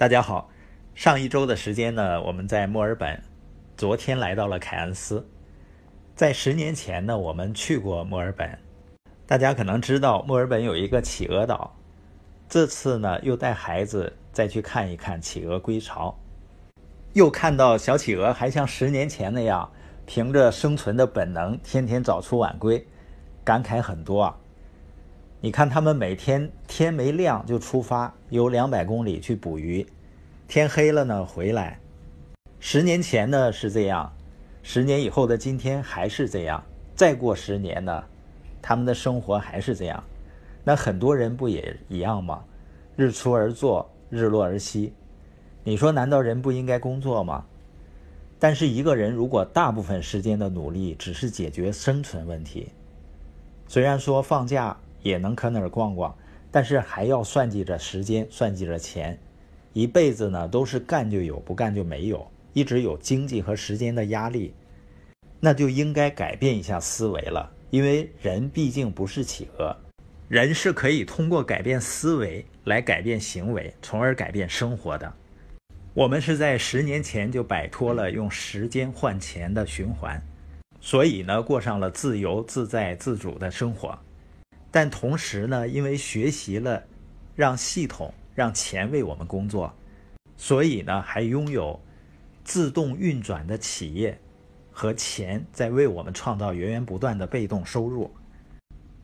大家好，上一周的时间呢，我们在墨尔本，昨天来到了凯恩斯。在十年前呢，我们去过墨尔本，大家可能知道墨尔本有一个企鹅岛。这次呢，又带孩子再去看一看企鹅归巢，又看到小企鹅还像十年前那样，凭着生存的本能，天天早出晚归，感慨很多啊。你看，他们每天天没亮就出发，游两百公里去捕鱼，天黑了呢回来。十年前呢是这样，十年以后的今天还是这样。再过十年呢，他们的生活还是这样。那很多人不也一样吗？日出而作，日落而息。你说，难道人不应该工作吗？但是一个人如果大部分时间的努力只是解决生存问题，虽然说放假。也能可哪儿逛逛，但是还要算计着时间，算计着钱，一辈子呢都是干就有，不干就没有，一直有经济和时间的压力，那就应该改变一下思维了。因为人毕竟不是企鹅，人是可以通过改变思维来改变行为，从而改变生活的。我们是在十年前就摆脱了用时间换钱的循环，所以呢，过上了自由自在、自主的生活。但同时呢，因为学习了让系统让钱为我们工作，所以呢还拥有自动运转的企业和钱在为我们创造源源不断的被动收入。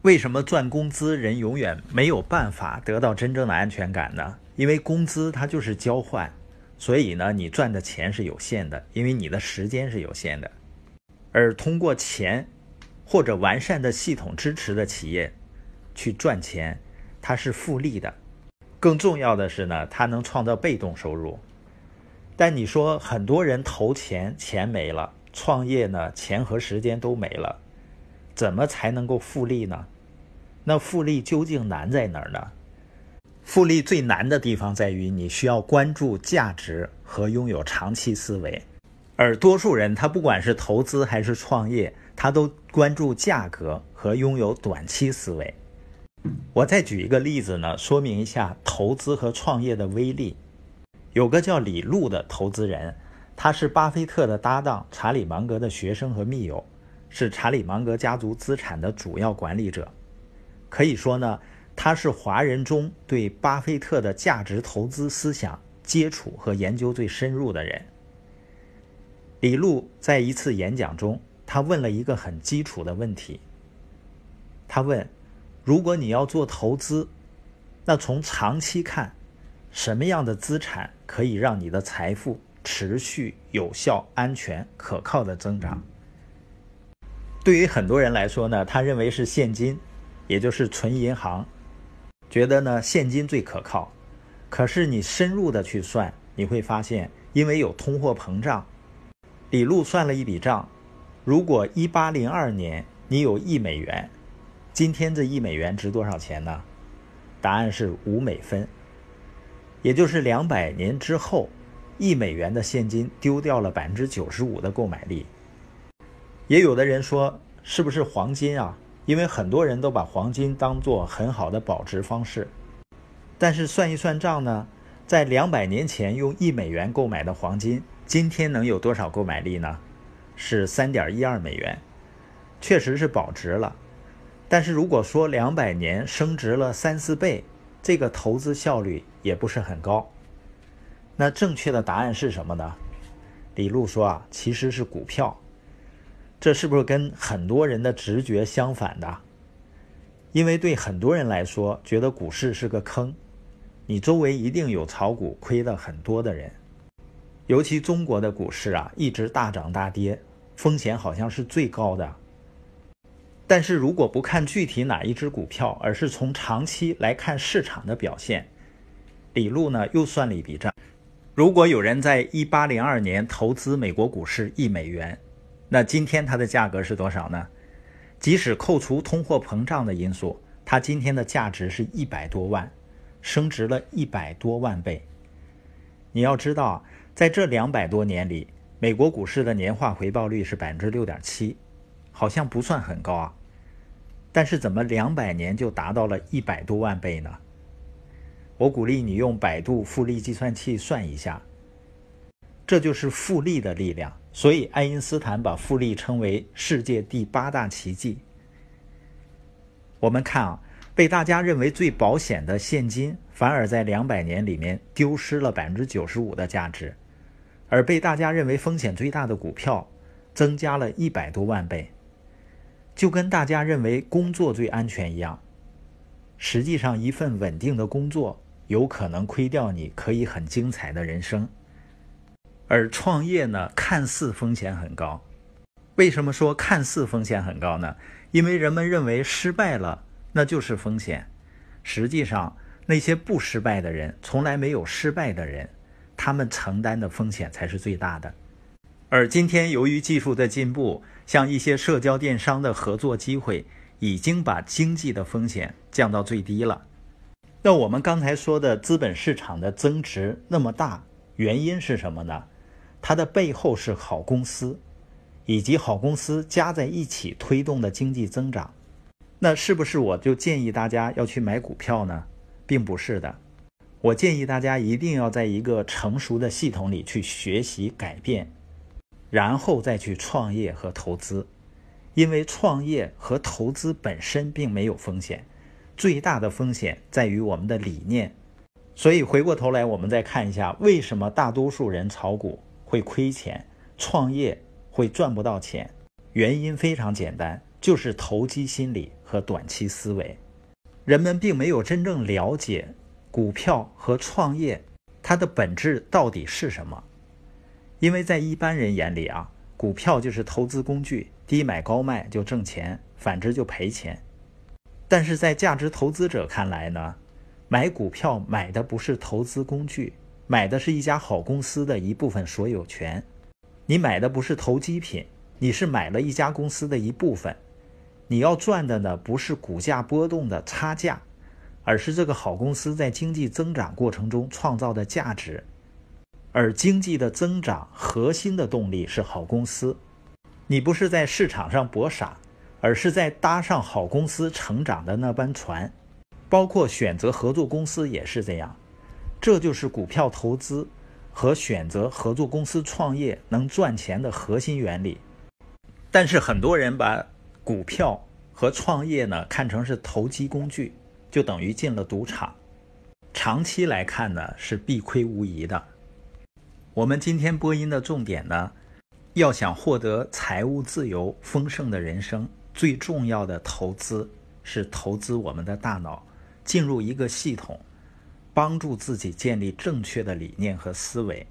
为什么赚工资人永远没有办法得到真正的安全感呢？因为工资它就是交换，所以呢你赚的钱是有限的，因为你的时间是有限的。而通过钱或者完善的系统支持的企业。去赚钱，它是复利的。更重要的是呢，它能创造被动收入。但你说很多人投钱，钱没了；创业呢，钱和时间都没了，怎么才能够复利呢？那复利究竟难在哪儿呢？复利最难的地方在于你需要关注价值和拥有长期思维，而多数人他不管是投资还是创业，他都关注价格和拥有短期思维。我再举一个例子呢，说明一下投资和创业的威力。有个叫李路的投资人，他是巴菲特的搭档，查理芒格的学生和密友，是查理芒格家族资产的主要管理者。可以说呢，他是华人中对巴菲特的价值投资思想接触和研究最深入的人。李路在一次演讲中，他问了一个很基础的问题，他问。如果你要做投资，那从长期看，什么样的资产可以让你的财富持续、有效、安全、可靠的增长？对于很多人来说呢，他认为是现金，也就是存银行，觉得呢现金最可靠。可是你深入的去算，你会发现，因为有通货膨胀，李璐算了一笔账：如果一八零二年你有一美元。今天这一美元值多少钱呢？答案是五美分，也就是两百年之后，一美元的现金丢掉了百分之九十五的购买力。也有的人说，是不是黄金啊？因为很多人都把黄金当做很好的保值方式。但是算一算账呢，在两百年前用一美元购买的黄金，今天能有多少购买力呢？是三点一二美元，确实是保值了。但是如果说两百年升值了三四倍，这个投资效率也不是很高。那正确的答案是什么呢？李路说啊，其实是股票。这是不是跟很多人的直觉相反的？因为对很多人来说，觉得股市是个坑。你周围一定有炒股亏的很多的人，尤其中国的股市啊，一直大涨大跌，风险好像是最高的。但是如果不看具体哪一只股票，而是从长期来看市场的表现，李路呢又算了一笔账。如果有人在一八零二年投资美国股市一美元，那今天它的价格是多少呢？即使扣除通货膨胀的因素，它今天的价值是一百多万，升值了一百多万倍。你要知道，在这两百多年里，美国股市的年化回报率是百分之六点七。好像不算很高啊，但是怎么两百年就达到了一百多万倍呢？我鼓励你用百度复利计算器算一下。这就是复利的力量。所以，爱因斯坦把复利称为世界第八大奇迹。我们看啊，被大家认为最保险的现金，反而在两百年里面丢失了百分之九十五的价值；而被大家认为风险最大的股票，增加了一百多万倍。就跟大家认为工作最安全一样，实际上一份稳定的工作有可能亏掉你可以很精彩的人生。而创业呢，看似风险很高。为什么说看似风险很高呢？因为人们认为失败了那就是风险。实际上，那些不失败的人，从来没有失败的人，他们承担的风险才是最大的。而今天，由于技术的进步，像一些社交电商的合作机会，已经把经济的风险降到最低了。那我们刚才说的资本市场的增值那么大，原因是什么呢？它的背后是好公司，以及好公司加在一起推动的经济增长。那是不是我就建议大家要去买股票呢？并不是的，我建议大家一定要在一个成熟的系统里去学习改变。然后再去创业和投资，因为创业和投资本身并没有风险，最大的风险在于我们的理念。所以回过头来，我们再看一下，为什么大多数人炒股会亏钱，创业会赚不到钱？原因非常简单，就是投机心理和短期思维。人们并没有真正了解股票和创业它的本质到底是什么。因为在一般人眼里啊，股票就是投资工具，低买高卖就挣钱，反之就赔钱。但是在价值投资者看来呢，买股票买的不是投资工具，买的是一家好公司的一部分所有权。你买的不是投机品，你是买了一家公司的一部分。你要赚的呢，不是股价波动的差价，而是这个好公司在经济增长过程中创造的价值。而经济的增长核心的动力是好公司，你不是在市场上搏傻，而是在搭上好公司成长的那班船，包括选择合作公司也是这样，这就是股票投资和选择合作公司创业能赚钱的核心原理。但是很多人把股票和创业呢看成是投机工具，就等于进了赌场，长期来看呢是必亏无疑的。我们今天播音的重点呢，要想获得财务自由、丰盛的人生，最重要的投资是投资我们的大脑，进入一个系统，帮助自己建立正确的理念和思维。